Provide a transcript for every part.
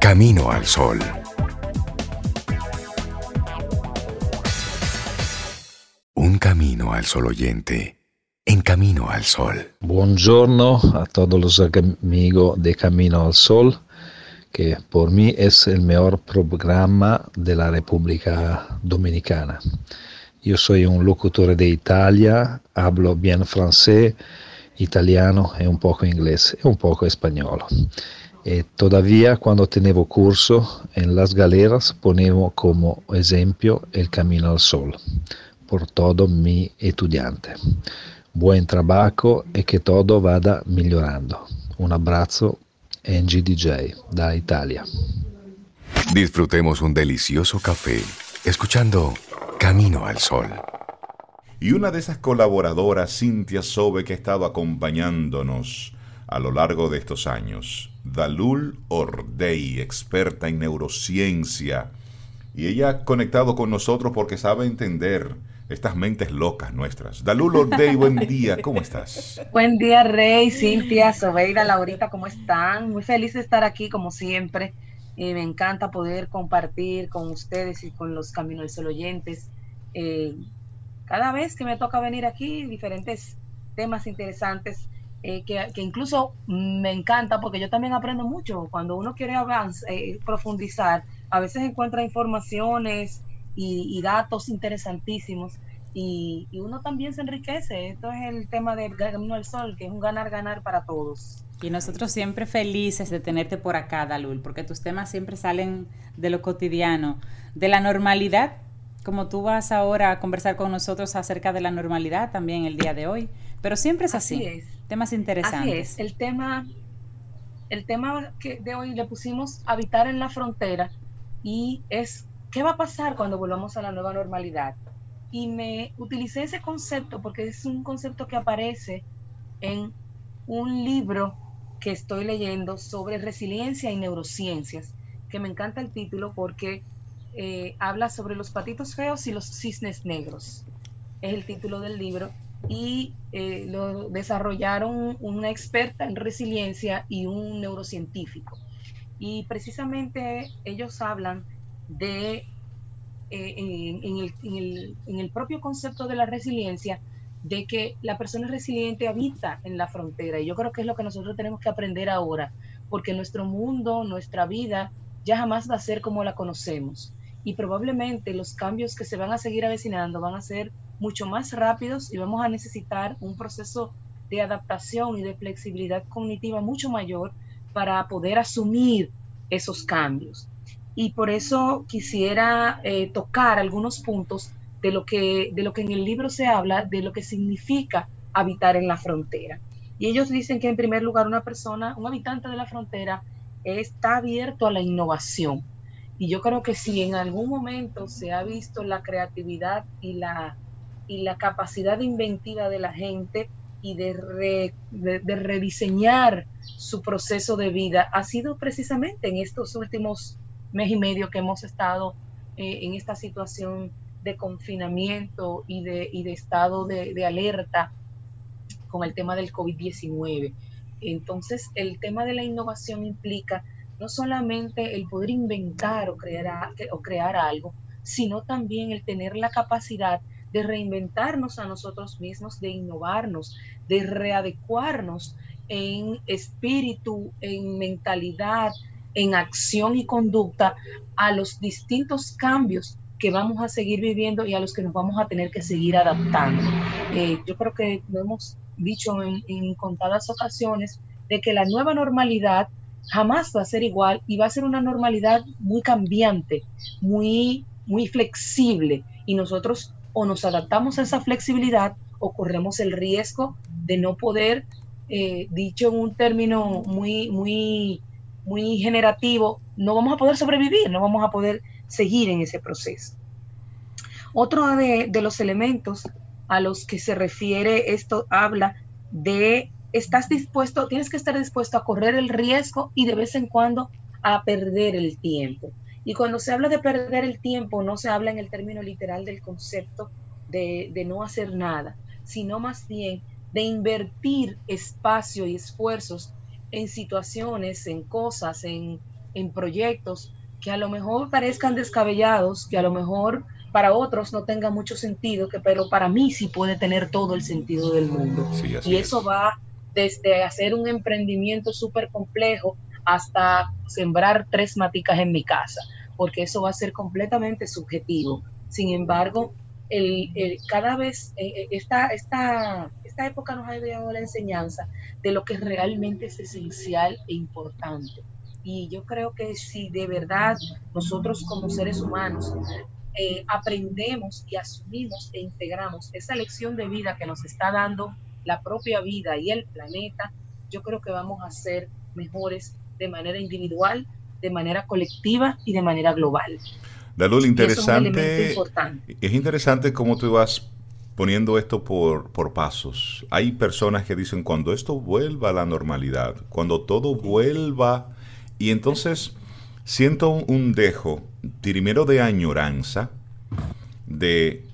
Camino al Sol. Un camino al sol oyente. En Camino al Sol. Buongiorno a todos los amigos de Camino al Sol, que por mí es el mejor programa de la República Dominicana. Yo soy un locutor de Italia, hablo bien francés, italiano y un poco inglés y un poco español. Y todavía cuando tenemos curso en las galeras ponemos como ejemplo el camino al sol por todo mi estudiante. Buen trabajo y que todo vada migliorando. Un abrazo, Angie DJ, da Italia. Disfrutemos un delicioso café escuchando Camino al Sol. Y una de esas colaboradoras, Cintia Sobe, que ha estado acompañándonos a lo largo de estos años. Dalul Ordei, experta en neurociencia. Y ella ha conectado con nosotros porque sabe entender estas mentes locas nuestras. Dalul Ordei, buen día, ¿cómo estás? Buen día, Rey, Cintia, Sobeida, Laurita, ¿cómo están? Muy feliz de estar aquí, como siempre. y me encanta poder compartir con ustedes y con los Caminos del Sol oyentes. Eh, cada vez que me toca venir aquí, diferentes temas interesantes eh, que, incluso me encanta porque yo también aprendo mucho. Cuando uno quiere avanzar, eh, profundizar, a veces encuentra informaciones y, datos interesantísimos y, uno también se enriquece. Esto es el tema del Camino al Sol, que es un ganar-ganar para todos. Y nosotros siempre felices de tenerte por acá, Dalul, porque tus temas siempre salen de lo cotidiano, de la normalidad, como tú vas ahora a conversar con nosotros acerca de la normalidad también el día de hoy. Pero siempre es así. es. Temas interesantes. Así es. El tema, el tema que de hoy le pusimos habitar en la frontera y es qué va a pasar cuando volvamos a la nueva normalidad. Y me utilicé ese concepto porque es un concepto que aparece en un libro que estoy leyendo sobre resiliencia y neurociencias, que me encanta el título porque eh, habla sobre los patitos feos y los cisnes negros. Es el título del libro y eh, lo desarrollaron una experta en resiliencia y un neurocientífico. Y precisamente ellos hablan de, eh, en, el, en, el, en, el, propio concepto de la resiliencia, de que la persona resiliente habita en la frontera. Y yo creo que es lo que nosotros tenemos que aprender ahora, porque nuestro mundo, nuestra vida, ya jamás va a ser como la conocemos. Y probablemente los cambios que se van a seguir avecinando van a ser mucho más rápidos y vamos a necesitar un proceso de adaptación y de flexibilidad cognitiva mucho mayor para poder asumir esos cambios. Y por eso quisiera eh, tocar algunos puntos de lo, que, de lo que en el libro se habla, de lo que significa habitar en la frontera. Y ellos dicen que en primer lugar una persona, un habitante de la frontera, está abierto a la innovación. Y yo creo que si en algún momento se ha visto la creatividad y la y la capacidad inventiva de la gente y de, de, rediseñar su proceso de vida ha sido precisamente en estos últimos mes y medio que hemos estado eh, en esta situación de confinamiento y de, y de estado de, de alerta con el tema del COVID-19. Entonces, el tema de la innovación implica no solamente el poder inventar o crear, o crear algo, sino también el tener la capacidad de reinventarnos a nosotros mismos, de innovarnos, de readecuarnos en espíritu, en mentalidad, en acción y conducta a los distintos cambios que vamos a seguir viviendo y a los que nos vamos a tener que seguir adaptando. Eh, yo creo que lo hemos dicho en contadas ocasiones de que la nueva normalidad jamás va a ser igual y va a ser una normalidad muy cambiante, muy, muy flexible y nosotros o nos adaptamos a esa flexibilidad o corremos el riesgo de no poder, eh, dicho en un término muy, muy, muy generativo, no vamos a poder sobrevivir, no vamos a poder seguir en ese proceso. Otro de, de los elementos a los que se refiere esto habla de estás dispuesto, tienes que estar dispuesto a correr el riesgo y de vez en cuando a perder el tiempo. Y cuando se habla de perder el tiempo, no se habla en el término literal del concepto de, de no hacer nada, sino más bien de invertir espacio y esfuerzos en situaciones, en cosas, en, en proyectos que a lo mejor parezcan descabellados, que a lo mejor para otros no tenga mucho sentido, que, pero para mí sí puede tener todo el sentido del mundo. y eso va desde hacer un emprendimiento súper complejo hasta sembrar tres maticas en mi casa, porque eso va a ser completamente subjetivo. Sin embargo, cada vez eh, eh, esta, esta, esta época nos ha dado la enseñanza de lo que realmente es esencial e importante. Y yo creo que si de verdad nosotros como seres humanos eh, aprendemos y asumimos e integramos esa lección de vida que nos está dando la propia vida y el planeta, yo creo que vamos a ser mejores de manera individual, de manera colectiva y de manera global. Dalul, interesante. Es, interesante cómo tú vas poniendo esto por, por pasos. Hay personas que dicen cuando esto vuelva a la normalidad, cuando todo vuelva, y entonces siento un, dejo, primero de añoranza, de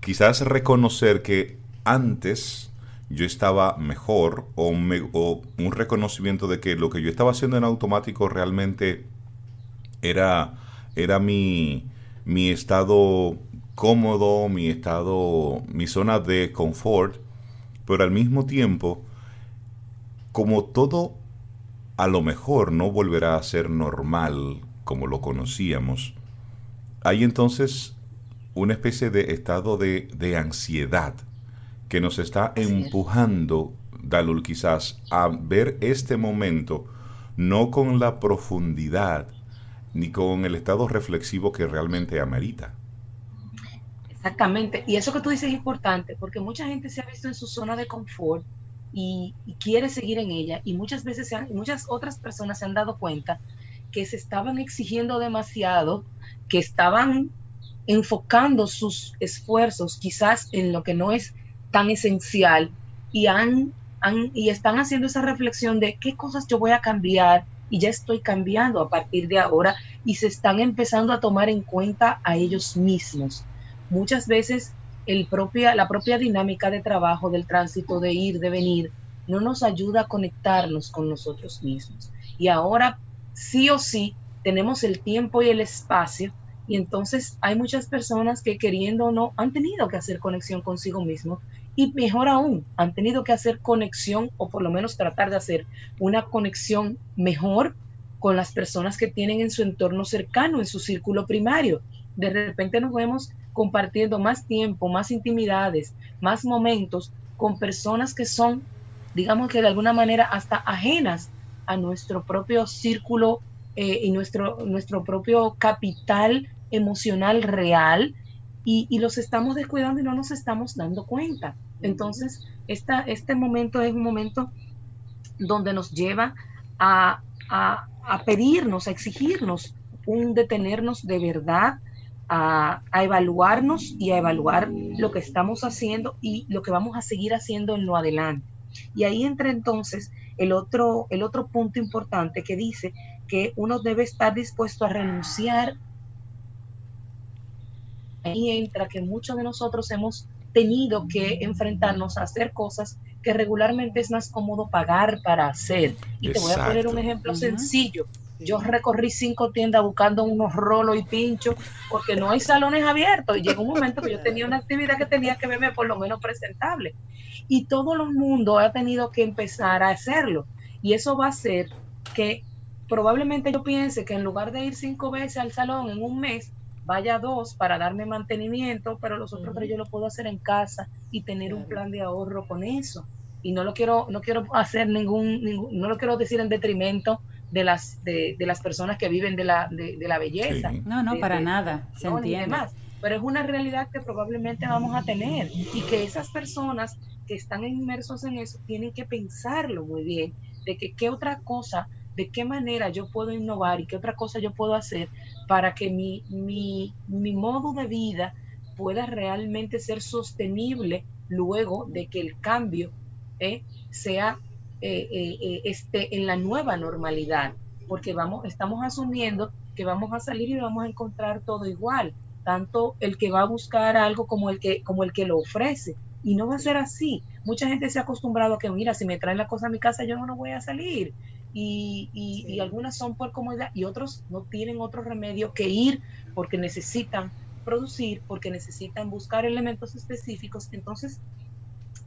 quizás reconocer que antes yo estaba mejor o, o, un reconocimiento de que lo que yo estaba haciendo en automático realmente era, era mi, mi estado cómodo, mi estado, mi zona de confort, pero al mismo tiempo, como todo a lo mejor no volverá a ser normal como lo conocíamos, hay entonces una especie de estado de, de ansiedad que nos está empujando, Dalul, quizás a ver este momento no con la profundidad ni con el estado reflexivo que realmente amerita. Exactamente, y eso que tú dices es importante, porque mucha gente se ha visto en su zona de confort y, quiere seguir en ella, y muchas veces muchas otras personas se han dado cuenta que se estaban exigiendo demasiado, que estaban enfocando sus esfuerzos quizás en lo que no es tan esencial y, han, y están haciendo esa reflexión de qué cosas yo voy a cambiar y ya estoy cambiando a partir de ahora y se están empezando a tomar en cuenta a ellos mismos. Muchas veces el propia, la propia dinámica de trabajo, del tránsito, de ir, de venir, no nos ayuda a conectarnos con nosotros mismos. Y ahora sí o sí tenemos el tiempo y el espacio y entonces hay muchas personas que queriendo o no han tenido que hacer conexión consigo mismo y mejor aún, han tenido que hacer conexión o por lo menos tratar de hacer una conexión mejor con las personas que tienen en su entorno cercano, en su círculo primario. De repente nos vemos compartiendo más tiempo, más intimidades, más momentos con personas que son, digamos que de alguna manera hasta ajenas a nuestro propio círculo eh, y nuestro, nuestro propio capital emocional real y, los estamos descuidando y no nos estamos dando cuenta. Entonces, esta, este momento es un momento donde nos lleva a, a, pedirnos, a exigirnos un detenernos de verdad, a, a, evaluarnos y a evaluar lo que estamos haciendo y lo que vamos a seguir haciendo en lo adelante. Y ahí entra entonces el otro, el otro punto importante que dice que uno debe estar dispuesto a renunciar ahí entra que muchos de nosotros hemos tenido que enfrentarnos a hacer cosas que regularmente es más cómodo pagar para hacer. Y te voy a poner un ejemplo sencillo. Yo recorrí cinco tiendas buscando unos rolos y pinchos porque no hay salones abiertos. Y llegó un momento que yo tenía una actividad que tenía que verme por lo menos presentable. Y todo el mundo ha tenido que empezar a hacerlo. Y eso va a hacer que probablemente yo piense que en lugar de ir cinco veces al salón en un mes, vaya dos para darme mantenimiento, pero los otros tres yo lo puedo hacer en casa y tener un plan de ahorro con eso. Y no lo quiero, no quiero hacer ningún, no lo quiero decir en detrimento de las, de, las personas que viven de la, de, la belleza. No, no, para nada, se entiende. Pero es una realidad que probablemente vamos a tener y que esas personas que están inmersos en eso tienen que pensarlo muy bien, de que qué otra cosa de qué manera yo puedo innovar y qué otra cosa yo puedo hacer para que mi, mi, mi modo de vida pueda realmente ser sostenible luego de que el cambio eh, sea eh, eh, este, en la nueva normalidad, porque vamos, estamos asumiendo que vamos a salir y vamos a encontrar todo igual, tanto el que va a buscar algo como el que, como el que lo ofrece. Y no va a ser así. Mucha gente se ha acostumbrado a que, mira, si me traen la cosa a mi casa, yo no voy a salir. Y, y algunas son por comodidad y otros no tienen otro remedio que ir porque necesitan producir, porque necesitan buscar elementos específicos. Entonces,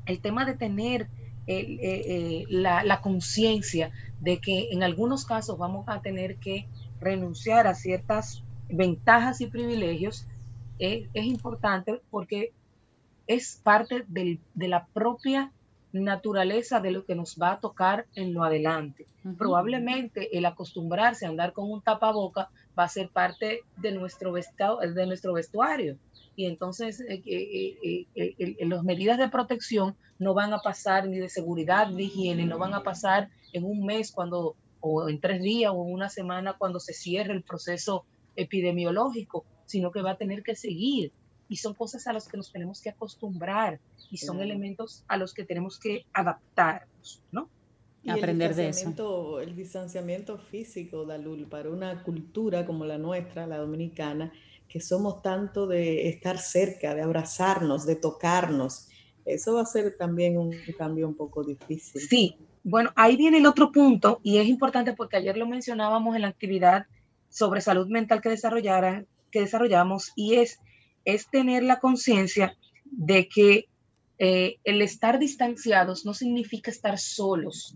el tema de tener eh, eh, la, conciencia de que en algunos casos vamos a tener que renunciar a ciertas ventajas y privilegios eh, es importante porque es parte de la propia naturaleza de lo que nos va a tocar en lo adelante. Probablemente el acostumbrarse a andar con un tapaboca va a ser parte de nuestro, de nuestro vestuario y entonces eh, eh, eh, las medidas de protección no van a pasar ni de seguridad ni de higiene, no van a pasar en un mes cuando o en tres días o en una semana cuando se cierre el proceso epidemiológico, sino que va a tener que seguir. Y son cosas a las que nos tenemos que acostumbrar y son elementos a los que tenemos que adaptarnos, ¿no? Y aprender de eso. El distanciamiento físico, Dalul, para una cultura como la nuestra, la dominicana, que somos tanto de estar cerca, de abrazarnos, de tocarnos. Eso va a ser también un cambio un poco difícil. Sí, bueno, ahí viene el otro punto y es importante porque ayer lo mencionábamos en la actividad sobre salud mental que, desarrollara, que desarrollamos y es, es tener la conciencia de que eh, el estar distanciados no significa estar solos.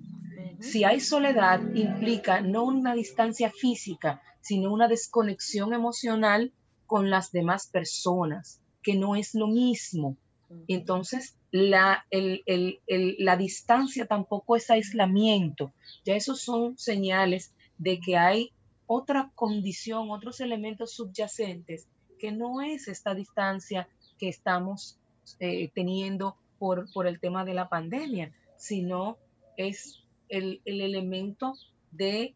Si hay soledad, implica no una distancia física, sino una desconexión emocional con las demás personas, que no es lo mismo. Entonces, la, la distancia tampoco es aislamiento. Ya esos son señales de que hay otra condición, otros elementos subyacentes, no es esta distancia que estamos eh, teniendo por, por, el tema de la pandemia, sino es el, elemento de,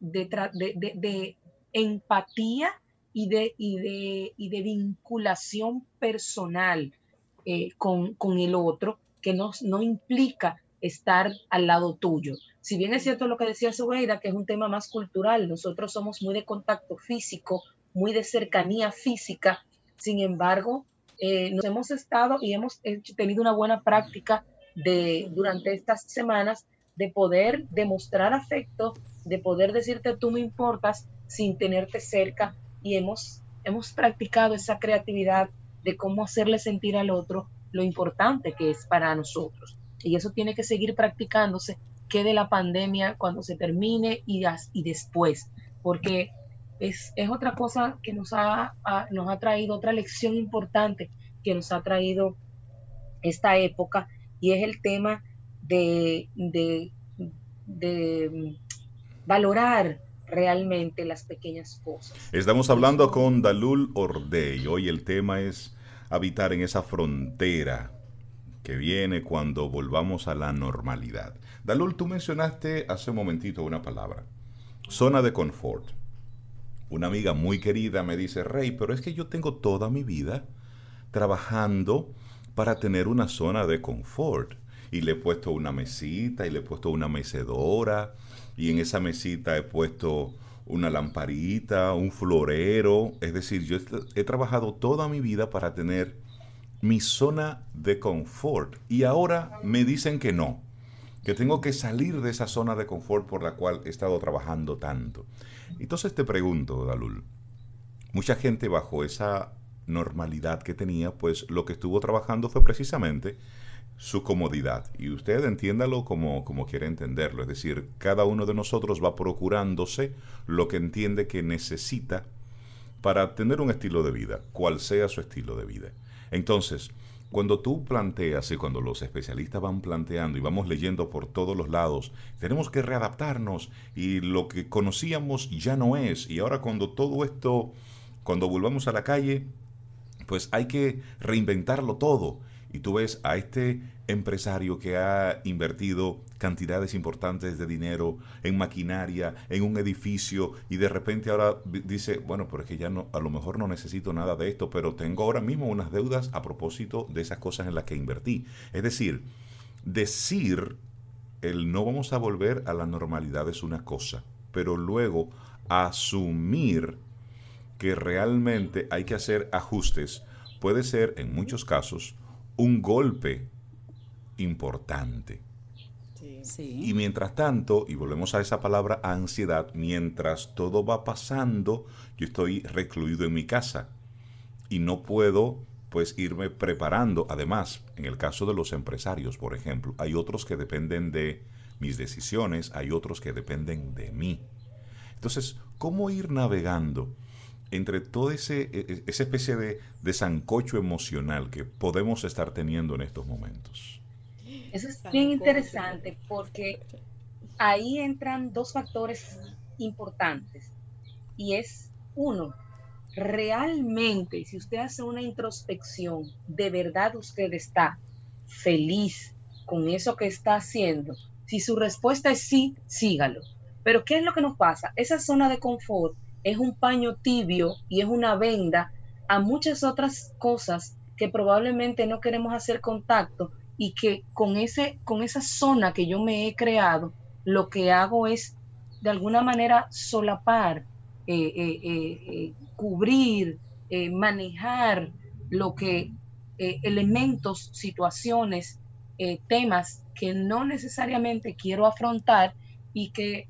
de, de empatía y de, de, y de vinculación personal eh, con, el otro que no, no implica estar al lado tuyo. Si bien es cierto lo que decía Sobeida, que es un tema más cultural, nosotros somos muy de contacto físico, muy de cercanía física, sin embargo, eh, nos hemos estado y hemos tenido una buena práctica de, durante estas semanas de poder demostrar afecto, de poder decirte tú me importas sin tenerte cerca. Y hemos, hemos practicado esa creatividad de cómo hacerle sentir al otro lo importante que es para nosotros. Y eso tiene que seguir practicándose, que de la pandemia cuando se termine y, y después, porque es, es, otra cosa que nos ha, nos ha traído, otra lección importante que nos ha traído esta época, y es el tema de, de, de valorar realmente las pequeñas cosas. Estamos hablando con Dalul Ordey. Hoy el tema es habitar en esa frontera que viene cuando volvamos a la normalidad. Dalul, tú mencionaste hace un momentito una palabra, zona de confort. Una amiga muy querida me dice, Rey, pero es que yo tengo toda mi vida trabajando para tener una zona de confort. Y le he puesto una mesita y le he puesto una mecedora y en esa mesita he puesto una lamparita, un florero. Es decir, yo he, trabajado toda mi vida para tener mi zona de confort y ahora me dicen que no, que tengo que salir de esa zona de confort por la cual he estado trabajando tanto. Entonces te pregunto, Dalul, mucha gente bajo esa normalidad que tenía, pues lo que estuvo trabajando fue precisamente su comodidad. Y usted entiéndalo como, como quiere entenderlo. Es decir, cada uno de nosotros va procurándose lo que entiende que necesita para tener un estilo de vida, cual sea su estilo de vida. Entonces, cuando tú planteas y cuando los especialistas van planteando y vamos leyendo por todos los lados, tenemos que readaptarnos y lo que conocíamos ya no es. Y ahora cuando todo esto, cuando volvamos a la calle, pues hay que reinventarlo todo y tú ves a este empresario que ha invertido cantidades importantes de dinero en maquinaria, en un edificio, y de repente ahora dice, bueno, pero es que ya no, a lo mejor no necesito nada de esto, pero tengo ahora mismo unas deudas a propósito de esas cosas en las que invertí. Es decir, decir el no vamos a volver a la normalidad es una cosa, pero luego asumir que realmente hay que hacer ajustes puede ser en muchos casos un golpe importante. Y mientras tanto, y volvemos a esa palabra ansiedad, mientras todo va pasando, yo estoy recluido en mi casa y no puedo pues irme preparando. Además, en el caso de los empresarios, por ejemplo, hay otros que dependen de mis decisiones, hay otros que dependen de mí. Entonces, ¿cómo ir navegando entre toda ese, e, e, esa especie de, de sancocho emocional que podemos estar teniendo en estos momentos? Eso es bien interesante porque ahí entran dos factores importantes y es uno, realmente si usted hace una introspección, de verdad usted está feliz con eso que está haciendo. Si su respuesta es sí, sígalo. Pero ¿qué es lo que nos pasa? Esa zona de confort es un paño tibio y es una venda a muchas otras cosas que probablemente no queremos hacer contacto y que con, ese, con esa zona que yo me he creado, lo que hago es de alguna manera solapar, eh, eh, eh, cubrir, manejar lo que elementos, situaciones, temas que no necesariamente quiero afrontar y que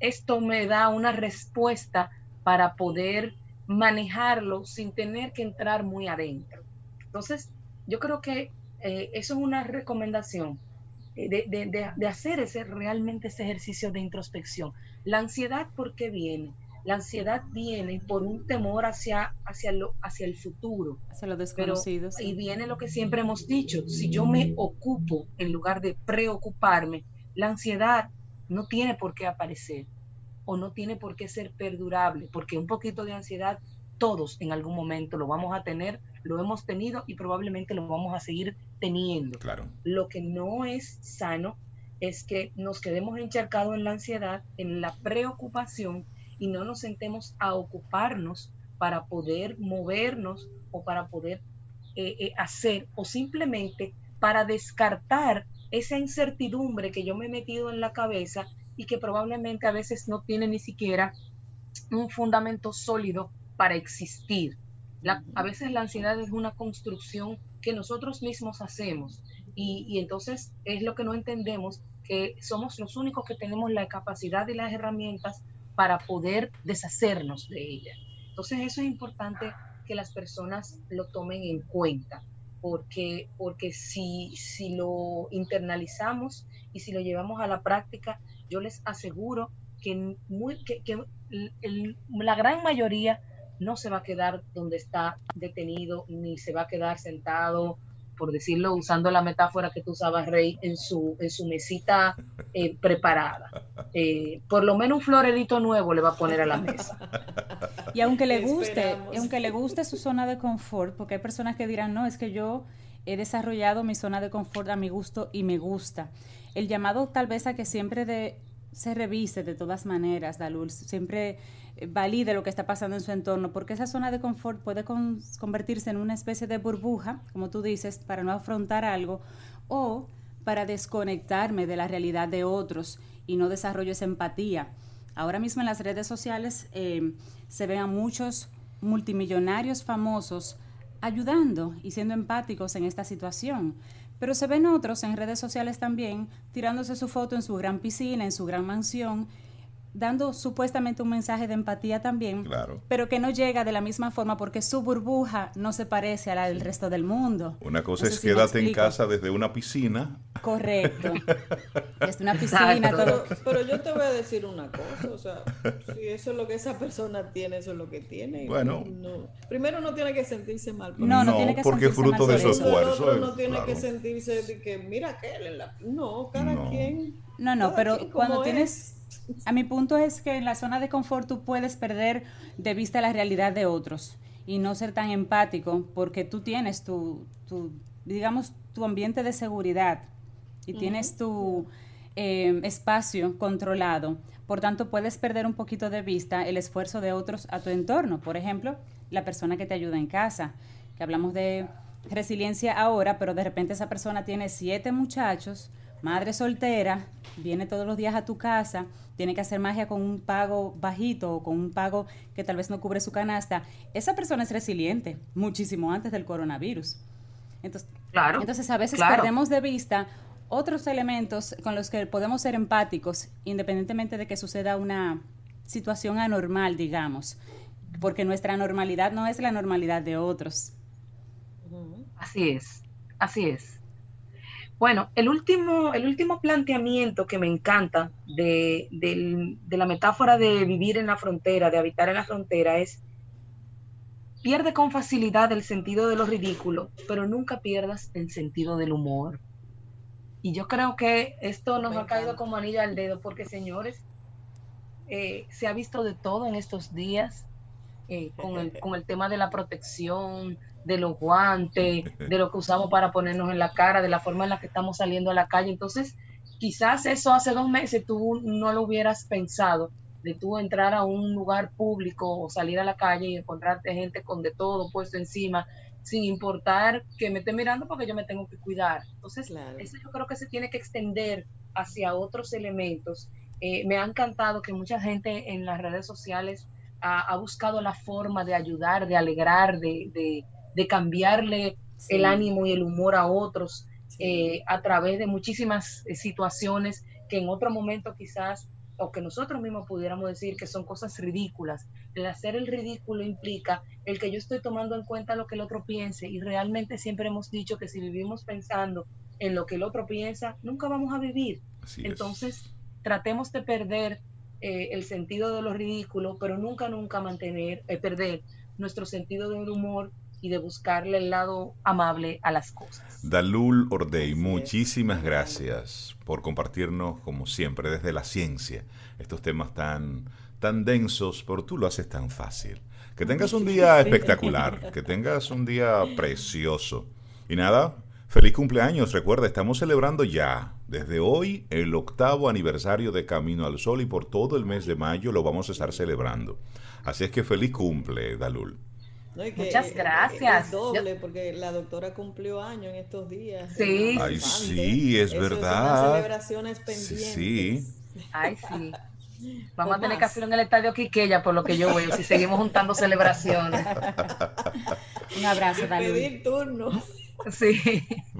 esto me da una respuesta para poder manejarlo sin tener que entrar muy adentro. Entonces, yo creo que eh, eso es una recomendación eh, de, hacer ese, realmente ese ejercicio de introspección. La ansiedad, ¿por qué viene? La ansiedad viene por un temor hacia, hacia, lo, hacia el futuro. Hacia lo desconocido. Y viene lo que siempre hemos dicho, si yo me ocupo en lugar de preocuparme, la ansiedad no tiene por qué aparecer o no tiene por qué ser perdurable, porque un poquito de ansiedad todos en algún momento lo vamos a tener, lo hemos tenido y probablemente lo vamos a seguir teniendo. Claro. Lo que no es sano es que nos quedemos encharcados en la ansiedad, en la preocupación y no nos sentemos a ocuparnos para poder movernos o para poder eh, eh, hacer o simplemente para descartar esa incertidumbre que yo me he metido en la cabeza y que probablemente a veces no tiene ni siquiera un fundamento sólido para existir. a veces la ansiedad es una construcción que nosotros mismos hacemos y, y, entonces es lo que no entendemos, que somos los únicos que tenemos la capacidad y las herramientas para poder deshacernos de ella. Entonces eso es importante que las personas lo tomen en cuenta, porque, porque si, si lo internalizamos y si lo llevamos a la práctica, yo les aseguro que, muy, que, la gran mayoría no se va a quedar donde está detenido, ni se va a quedar sentado, por decirlo, usando la metáfora que tú usabas, Rey, en su, en su mesita eh, preparada. Eh, por lo menos un florerito nuevo le va a poner a la mesa. Y aunque le guste, aunque le guste su zona de confort, porque hay personas que dirán, no, es que yo he desarrollado mi zona de confort a mi gusto y me gusta. El llamado tal vez a que siempre se revise de todas maneras, Dalul, siempre eh, valide lo que está pasando en su entorno, porque esa zona de confort puede convertirse en una especie de burbuja, como tú dices, para no afrontar algo, o para desconectarme de la realidad de otros y no desarrollo esa empatía. Ahora mismo en las redes sociales eh, se ven a muchos multimillonarios famosos ayudando y siendo empáticos en esta situación. Pero se ven otros en redes sociales también tirándose su foto en su gran piscina, en su gran mansión dando supuestamente un mensaje de empatía también, pero que no llega de la misma forma porque su burbuja no se parece a la del resto del mundo. Una cosa es quédate en casa desde una piscina. Correcto. desde una piscina. Todo. Pero, yo te voy a decir una cosa, o sea, si eso es lo que esa persona tiene, eso es lo que tiene. Bueno. primero no tiene que sentirse mal. no, no, tiene que porque fruto de su esfuerzo. no tiene que sentirse de que, mira, que no, cada quien. No, no, pero cuando tienes a mi punto es que en la zona de confort tú puedes perder de vista la realidad de otros y no ser tan empático porque tú tienes tu, digamos, tu ambiente de seguridad y tienes tu eh, espacio controlado, por tanto puedes perder un poquito de vista el esfuerzo de otros a tu entorno. Por ejemplo, la persona que te ayuda en casa, que hablamos de resiliencia ahora, pero de repente esa persona tiene siete muchachos, madre soltera, viene todos los días a tu casa, tiene que hacer magia con un pago bajito o con un pago que tal vez no cubre su canasta, esa persona es resiliente muchísimo antes del coronavirus. Entonces, claro, entonces a veces perdemos de vista otros elementos con los que podemos ser empáticos, independientemente de que suceda una situación anormal, digamos, porque nuestra normalidad no es la normalidad de otros. Así es, así es. Bueno, el último, el último planteamiento que me encanta de, la metáfora de vivir en la frontera, de habitar en la frontera, es pierde con facilidad el sentido de lo ridículo, pero nunca pierdas el sentido del humor. Y yo creo que esto nos ha caído como anilla al dedo, porque señores, eh, se ha visto de todo en estos días eh, con, el, con el tema de la protección, de los guantes, de lo que usamos para ponernos en la cara, de la forma en la que estamos saliendo a la calle. Entonces, quizás eso hace dos meses tú no lo hubieras pensado, de tú entrar a un lugar público o salir a la calle y encontrarte gente con de todo puesto encima, sin importar que me esté mirando porque yo me tengo que cuidar. Entonces, eso yo creo que se tiene que extender hacia otros elementos. Eh, me ha encantado que mucha gente en las redes sociales ha, buscado la forma de ayudar, de alegrar, de de cambiarle el ánimo y el humor a otros eh, a través de muchísimas eh, situaciones que en otro momento quizás o que nosotros mismos pudiéramos decir que son cosas ridículas. El hacer el ridículo implica el que yo estoy tomando en cuenta lo que el otro piense y realmente siempre hemos dicho que si vivimos pensando en lo que el otro piensa, nunca vamos a vivir. Entonces, tratemos de perder eh, el sentido de lo ridículo, pero nunca, nunca mantener, perder nuestro sentido del humor y de buscarle el lado amable a las cosas. Dalul Ordey, muchísimas gracias por compartirnos, como siempre, desde la ciencia, estos temas tan, tan densos, pero tú lo haces tan fácil. Que tengas un día espectacular, que tengas un día precioso. Y nada, feliz cumpleaños. Recuerda, estamos celebrando ya, desde hoy, el octavo aniversario de Camino al Sol y por todo el mes de mayo lo vamos a estar celebrando. Así es que feliz cumple, Dalul. Muchas gracias. Es doble, porque la doctora cumplió año en estos días. Sí. Ay, sí, es verdad. celebraciones pendientes. Sí. Ay, sí. Vamos a tener que hacer en el estadio Quiqueya, por lo que yo veo, si seguimos juntando celebraciones. Un abrazo, Pedir turno. Sí.